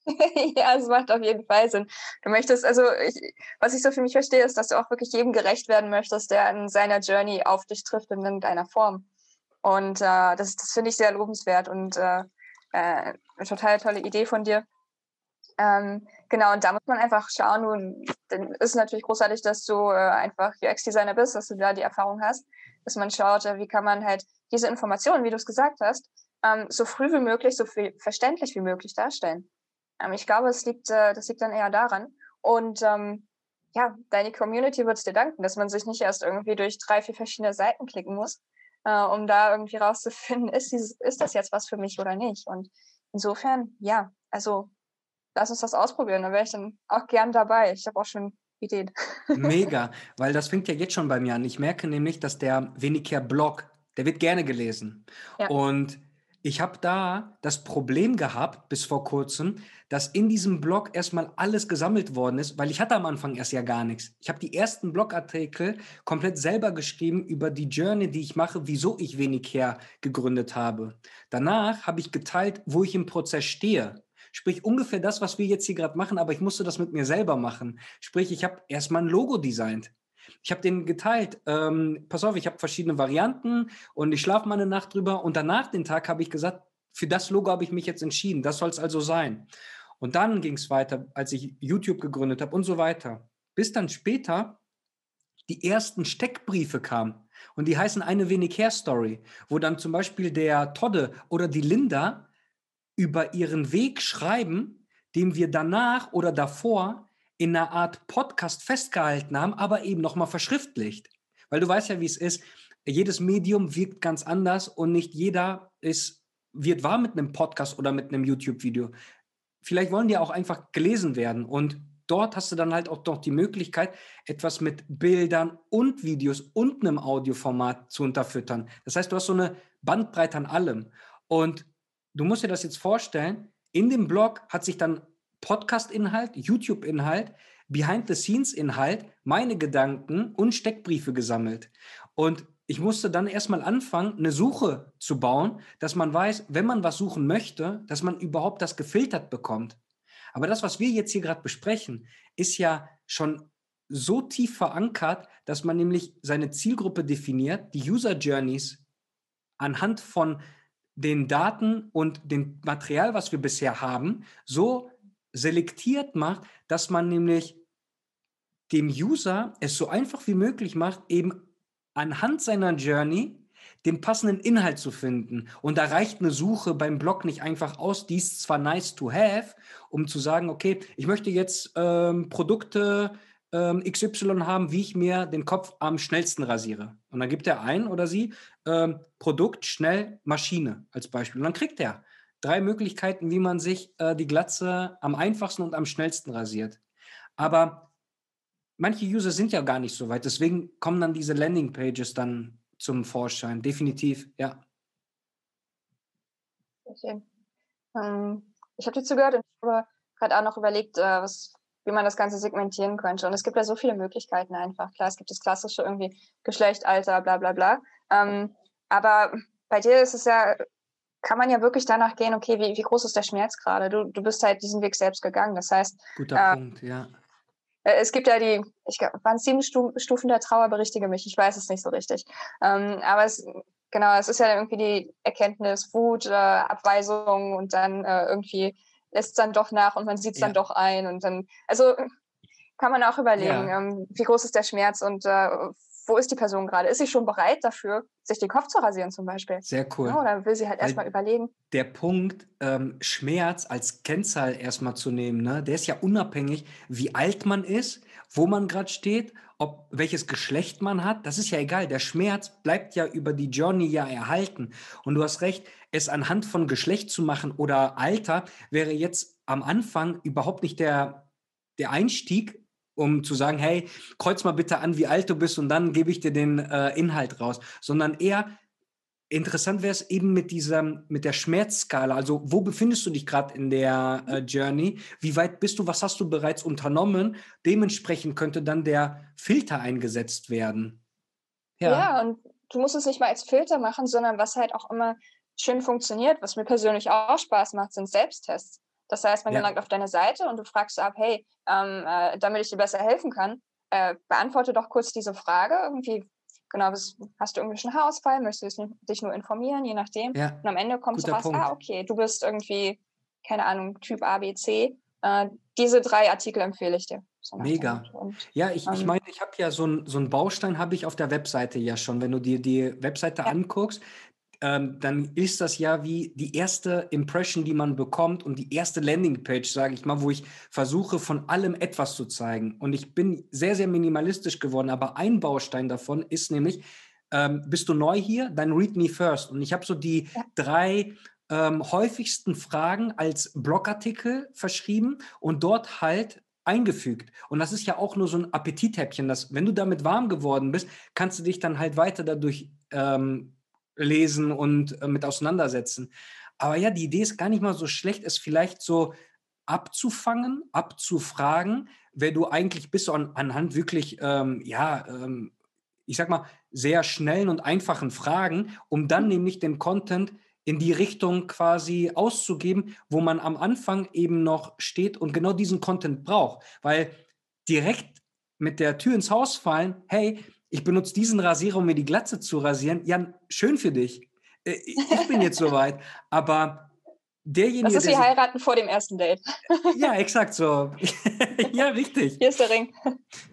ja, es macht auf jeden Fall Sinn. Du möchtest, also ich, was ich so für mich verstehe, ist, dass du auch wirklich jedem gerecht werden möchtest, der in seiner Journey auf dich trifft in irgendeiner Form. Und äh, das, das finde ich sehr lobenswert und äh, äh, eine total tolle Idee von dir. Ähm, genau, und da muss man einfach schauen, du, dann ist natürlich großartig, dass du äh, einfach UX-Designer bist, dass du da die Erfahrung hast, dass man schaut, äh, wie kann man halt diese Informationen, wie du es gesagt hast, ähm, so früh wie möglich, so viel verständlich wie möglich darstellen. Ähm, ich glaube, es liegt, äh, das liegt dann eher daran. Und ähm, ja, deine Community wird es dir danken, dass man sich nicht erst irgendwie durch drei, vier verschiedene Seiten klicken muss, äh, um da irgendwie rauszufinden, ist, dieses, ist das jetzt was für mich oder nicht. Und insofern, ja, also lass uns das ausprobieren. Da wäre ich dann auch gern dabei. Ich habe auch schon Ideen. Mega, weil das fängt ja jetzt schon bei mir an. Ich merke nämlich, dass der Weniger-Blog, der wird gerne gelesen. Ja. Und ich habe da das Problem gehabt, bis vor kurzem, dass in diesem Blog erstmal alles gesammelt worden ist, weil ich hatte am Anfang erst ja gar nichts. Ich habe die ersten Blogartikel komplett selber geschrieben über die Journey, die ich mache, wieso ich wenig her gegründet habe. Danach habe ich geteilt, wo ich im Prozess stehe. Sprich ungefähr das, was wir jetzt hier gerade machen, aber ich musste das mit mir selber machen. Sprich, ich habe erstmal ein Logo designt. Ich habe den geteilt. Ähm, pass auf, ich habe verschiedene Varianten und ich schlafe mal eine Nacht drüber. Und danach den Tag habe ich gesagt, für das Logo habe ich mich jetzt entschieden. Das soll es also sein. Und dann ging es weiter, als ich YouTube gegründet habe und so weiter. Bis dann später die ersten Steckbriefe kamen. Und die heißen eine wenig Hair Story, wo dann zum Beispiel der Todde oder die Linda über ihren Weg schreiben, den wir danach oder davor in einer Art Podcast festgehalten haben, aber eben nochmal verschriftlicht. Weil du weißt ja, wie es ist. Jedes Medium wirkt ganz anders und nicht jeder ist, wird wahr mit einem Podcast oder mit einem YouTube-Video. Vielleicht wollen die auch einfach gelesen werden und dort hast du dann halt auch doch die Möglichkeit, etwas mit Bildern und Videos und einem Audioformat zu unterfüttern. Das heißt, du hast so eine Bandbreite an allem. Und du musst dir das jetzt vorstellen, in dem Blog hat sich dann Podcast-Inhalt, YouTube-Inhalt, Behind-the-Scenes-Inhalt, meine Gedanken und Steckbriefe gesammelt. Und ich musste dann erstmal anfangen, eine Suche zu bauen, dass man weiß, wenn man was suchen möchte, dass man überhaupt das gefiltert bekommt. Aber das, was wir jetzt hier gerade besprechen, ist ja schon so tief verankert, dass man nämlich seine Zielgruppe definiert, die User Journeys anhand von den Daten und dem Material, was wir bisher haben, so selektiert macht, dass man nämlich dem User es so einfach wie möglich macht, eben anhand seiner Journey den passenden Inhalt zu finden. Und da reicht eine Suche beim Blog nicht einfach aus, die ist zwar nice to have, um zu sagen, okay, ich möchte jetzt ähm, Produkte ähm, XY haben, wie ich mir den Kopf am schnellsten rasiere. Und dann gibt er ein oder sie ähm, Produkt, schnell, Maschine als Beispiel. Und dann kriegt er drei Möglichkeiten, wie man sich äh, die Glatze am einfachsten und am schnellsten rasiert. Aber manche User sind ja gar nicht so weit. Deswegen kommen dann diese Landingpages dann zum Vorschein. Definitiv, ja. Sehr Ähm, ich habe dir zugehört und ich habe gerade auch noch überlegt, äh, was, wie man das Ganze segmentieren könnte. Und es gibt ja so viele Möglichkeiten einfach. Klar, es gibt das klassische irgendwie Geschlecht, Alter, bla bla bla. Ähm, aber bei dir ist es ja kann man ja wirklich danach gehen, okay, wie, wie groß ist der Schmerz gerade? Du, du bist halt diesen Weg selbst gegangen. Das heißt. Guter äh, Punkt, ja. Äh, es gibt ja die, ich glaube, waren sieben Stufen der Trauer, berichtige mich, ich weiß es nicht so richtig. Ähm, aber es, genau, es ist ja irgendwie die Erkenntnis, Wut, äh, Abweisung und dann äh, irgendwie lässt es dann doch nach und man sieht es ja. dann doch ein und dann, also kann man auch überlegen, ja. ähm, wie groß ist der Schmerz und äh, wo ist die Person gerade? Ist sie schon bereit dafür, sich den Kopf zu rasieren zum Beispiel? Sehr cool. Ja, oder will sie halt erstmal überlegen? Der Punkt, ähm, Schmerz als Kennzahl erstmal zu nehmen, ne, der ist ja unabhängig, wie alt man ist, wo man gerade steht, ob welches Geschlecht man hat. Das ist ja egal. Der Schmerz bleibt ja über die Journey ja erhalten. Und du hast recht, es anhand von Geschlecht zu machen oder Alter wäre jetzt am Anfang überhaupt nicht der, der Einstieg, um zu sagen, hey, kreuz mal bitte an, wie alt du bist und dann gebe ich dir den äh, Inhalt raus, sondern eher interessant wäre es eben mit dieser, mit der Schmerzskala. Also wo befindest du dich gerade in der äh, Journey? Wie weit bist du? Was hast du bereits unternommen? Dementsprechend könnte dann der Filter eingesetzt werden. Ja, ja und du musst es nicht mal als Filter machen, sondern was halt auch immer schön funktioniert, was mir persönlich auch Spaß macht, sind Selbsttests. Das heißt, man ja. gelangt auf deine Seite und du fragst ab, hey, ähm, äh, damit ich dir besser helfen kann, äh, beantworte doch kurz diese Frage. Irgendwie, genau, was, hast du irgendwie einen Haarausfall? Möchtest du dich nur informieren, je nachdem? Ja. Und am Ende kommst du raus, Punkt. ah, okay, du bist irgendwie, keine Ahnung, Typ A, B, C. Äh, diese drei Artikel empfehle ich dir. So Mega. Und, ja, ich, ähm, ich meine, ich habe ja so einen so Baustein habe ich auf der Webseite ja schon. Wenn du dir die Webseite ja. anguckst, ähm, dann ist das ja wie die erste Impression, die man bekommt und die erste Landingpage, sage ich mal, wo ich versuche, von allem etwas zu zeigen. Und ich bin sehr, sehr minimalistisch geworden, aber ein Baustein davon ist nämlich, ähm, bist du neu hier? Dann read me first. Und ich habe so die ja. drei ähm, häufigsten Fragen als Blogartikel verschrieben und dort halt eingefügt. Und das ist ja auch nur so ein Appetithäppchen, dass wenn du damit warm geworden bist, kannst du dich dann halt weiter dadurch ähm, lesen und äh, mit auseinandersetzen. Aber ja, die Idee ist gar nicht mal so schlecht, es vielleicht so abzufangen, abzufragen, wer du eigentlich bist, an, anhand wirklich, ähm, ja, ähm, ich sag mal, sehr schnellen und einfachen Fragen, um dann nämlich den Content in die Richtung quasi auszugeben, wo man am Anfang eben noch steht und genau diesen Content braucht. Weil direkt mit der Tür ins Haus fallen, hey, ich benutze diesen Rasierer, um mir die Glatze zu rasieren. Ja, schön für dich. Äh, ich bin jetzt soweit. Aber derjenige. Das ist wie heiraten vor dem ersten Date. Ja, exakt so. ja, richtig. Hier ist der Ring.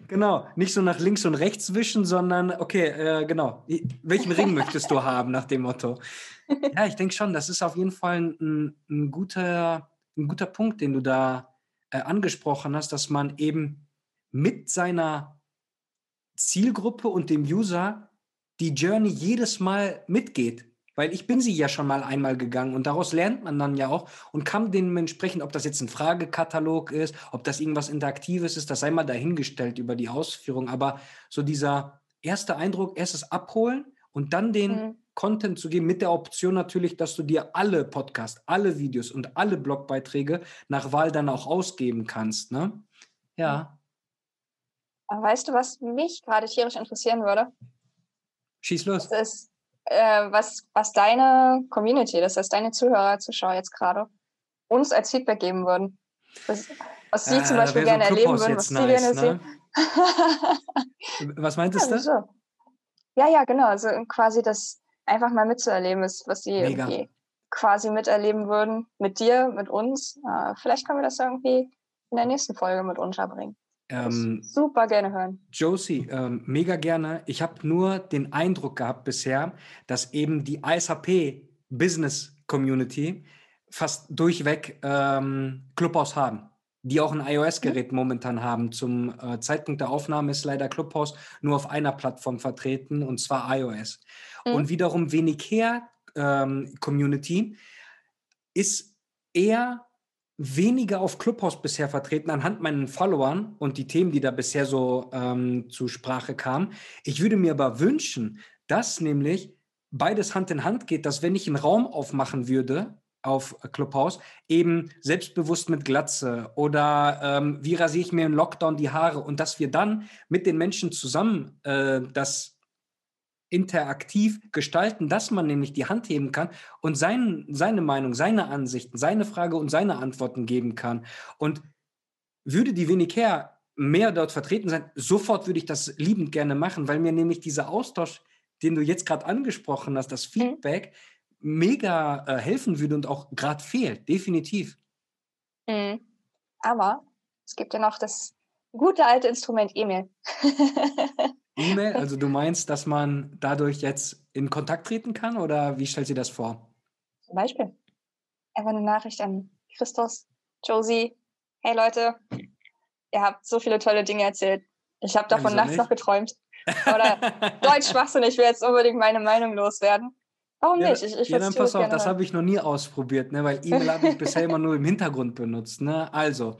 Genau. Nicht so nach links und rechts wischen, sondern, okay, äh, genau. Welchen Ring möchtest du haben, nach dem Motto? Ja, ich denke schon, das ist auf jeden Fall ein, ein, guter, ein guter Punkt, den du da äh, angesprochen hast, dass man eben mit seiner Zielgruppe und dem User die Journey jedes Mal mitgeht. Weil ich bin sie ja schon mal einmal gegangen und daraus lernt man dann ja auch und kann dementsprechend, ob das jetzt ein Fragekatalog ist, ob das irgendwas Interaktives ist, das sei mal dahingestellt über die Ausführung. Aber so dieser erste Eindruck, erstes Abholen und dann den mhm. Content zu geben, mit der Option natürlich, dass du dir alle Podcasts, alle Videos und alle Blogbeiträge nach Wahl dann auch ausgeben kannst. Ne? Ja. Weißt du, was mich gerade tierisch interessieren würde? Schieß los. Das ist, äh, was, was deine Community, das heißt deine Zuhörer, Zuschauer jetzt gerade, uns als Feedback geben würden. Das, was sie äh, zum Beispiel gerne so erleben würden, was nice, sie gerne ne? sehen. was meintest ja, du? So. Ja, ja, genau. Also quasi das einfach mal mitzuerleben ist, was sie Mega. irgendwie quasi miterleben würden. Mit dir, mit uns. Äh, vielleicht können wir das irgendwie in der nächsten Folge mit unterbringen. Ähm, super gerne hören. Josie, ähm, mega gerne. Ich habe nur den Eindruck gehabt bisher, dass eben die ISAP Business Community fast durchweg ähm, Clubhouse haben, die auch ein iOS-Gerät mhm. momentan haben. Zum äh, Zeitpunkt der Aufnahme ist leider Clubhouse nur auf einer Plattform vertreten, und zwar iOS. Mhm. Und wiederum wenig her ähm, Community ist eher weniger auf Clubhouse bisher vertreten anhand meinen Followern und die Themen, die da bisher so ähm, zu Sprache kamen. Ich würde mir aber wünschen, dass nämlich beides Hand in Hand geht, dass wenn ich einen Raum aufmachen würde auf Clubhouse, eben selbstbewusst mit Glatze oder ähm, wie rasiere ich mir im Lockdown die Haare und dass wir dann mit den Menschen zusammen äh, das interaktiv gestalten, dass man nämlich die Hand heben kann und sein, seine Meinung, seine Ansichten, seine Frage und seine Antworten geben kann. Und würde die wenig her mehr dort vertreten sein, sofort würde ich das liebend gerne machen, weil mir nämlich dieser Austausch, den du jetzt gerade angesprochen hast, das mhm. Feedback, mhm. mega äh, helfen würde und auch gerade fehlt, definitiv. Mhm. Aber es gibt ja noch das gute alte Instrument E-Mail. E-Mail, also du meinst, dass man dadurch jetzt in Kontakt treten kann oder wie stellt sie das vor? Zum Beispiel einfach eine Nachricht an Christos, Josie, hey Leute, ihr habt so viele tolle Dinge erzählt. Ich habe davon nachts nicht? noch geträumt. Oder Deutsch Schwachsinn, ich will jetzt unbedingt meine Meinung loswerden. Warum ja, nicht? Ich, ich ja, dann pass auf, das habe ich noch nie ausprobiert, ne? weil E-Mail habe ich bisher immer nur im Hintergrund benutzt. Ne? Also,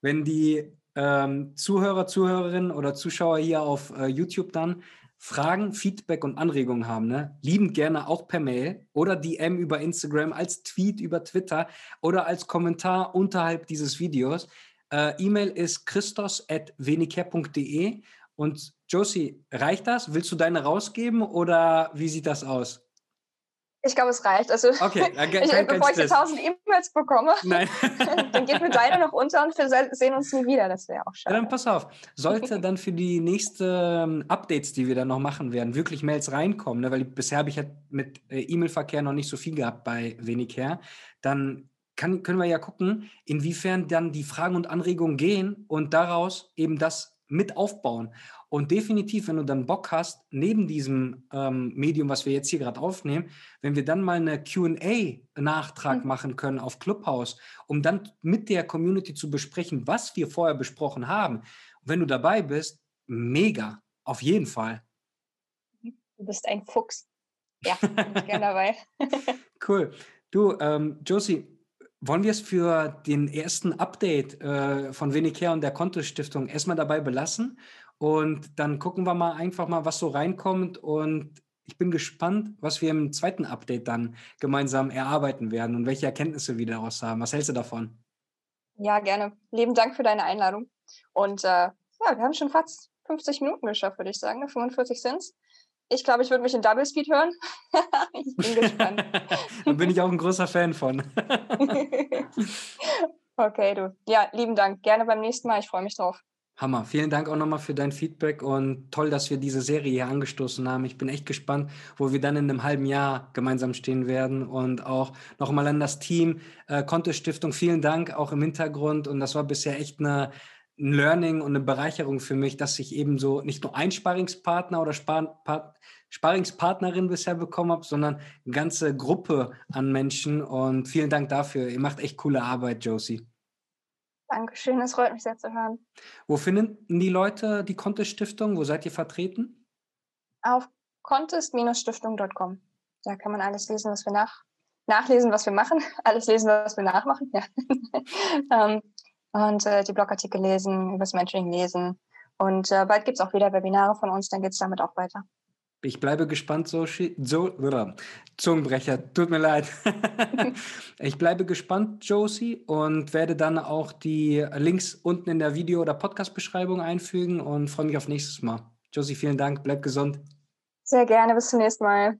wenn die ähm, Zuhörer, Zuhörerinnen oder Zuschauer hier auf äh, YouTube dann Fragen, Feedback und Anregungen haben, ne? liebend gerne auch per Mail oder DM über Instagram, als Tweet über Twitter oder als Kommentar unterhalb dieses Videos. Äh, E-Mail ist christos.wenicare.de und Josie, reicht das? Willst du deine rausgeben oder wie sieht das aus? Ich glaube, es reicht. Also, okay, kein, ich, kein bevor ich jetzt tausend E-Mails bekomme, dann geht mir deine noch unter und wir sehen uns nie wieder. Das wäre auch schade. Ja, dann pass auf. Sollte dann für die nächsten Updates, die wir dann noch machen werden, wirklich Mails reinkommen, ne, weil bisher habe ich halt mit äh, E-Mail-Verkehr noch nicht so viel gehabt bei Wenicare, dann kann, können wir ja gucken, inwiefern dann die Fragen und Anregungen gehen und daraus eben das mit aufbauen. Und definitiv, wenn du dann Bock hast, neben diesem ähm, Medium, was wir jetzt hier gerade aufnehmen, wenn wir dann mal eine QA-Nachtrag mhm. machen können auf Clubhouse, um dann mit der Community zu besprechen, was wir vorher besprochen haben. Und wenn du dabei bist, mega, auf jeden Fall. Du bist ein Fuchs. Ja, bin ich gerne dabei. cool. Du, ähm, Josie, wollen wir es für den ersten Update äh, von Wenicare und der Konto-Stiftung erstmal dabei belassen? Und dann gucken wir mal einfach mal, was so reinkommt. Und ich bin gespannt, was wir im zweiten Update dann gemeinsam erarbeiten werden und welche Erkenntnisse wir daraus haben. Was hältst du davon? Ja, gerne. Lieben Dank für deine Einladung. Und äh, ja, wir haben schon fast 50 Minuten geschafft, würde ich sagen. 45 sind es. Ich glaube, ich würde mich in Double Speed hören. ich bin gespannt. da bin ich auch ein großer Fan von. okay, du. Ja, lieben Dank. Gerne beim nächsten Mal. Ich freue mich drauf. Hammer. Vielen Dank auch nochmal für dein Feedback und toll, dass wir diese Serie hier angestoßen haben. Ich bin echt gespannt, wo wir dann in einem halben Jahr gemeinsam stehen werden und auch nochmal an das Team äh, Contest Stiftung. Vielen Dank auch im Hintergrund und das war bisher echt eine, ein Learning und eine Bereicherung für mich, dass ich eben so nicht nur ein Sparingspartner oder Spar Part Sparingspartnerin bisher bekommen habe, sondern eine ganze Gruppe an Menschen. Und vielen Dank dafür. Ihr macht echt coole Arbeit, Josie. Dankeschön, es freut mich sehr zu hören. Wo finden die Leute die Contest Stiftung? Wo seid ihr vertreten? Auf contest-stiftung.com. Da kann man alles lesen, was wir nach nachlesen, was wir machen, alles lesen, was wir nachmachen. Ja. ähm, und äh, die Blogartikel lesen, über das Mentoring lesen. Und äh, bald gibt es auch wieder Webinare von uns, dann geht es damit auch weiter. Ich bleibe gespannt, so, so Zungenbrecher, tut mir leid. ich bleibe gespannt, Josie, und werde dann auch die Links unten in der Video- oder Podcast-Beschreibung einfügen und freue mich auf nächstes Mal. Josie, vielen Dank, bleib gesund. Sehr gerne, bis zum nächsten Mal.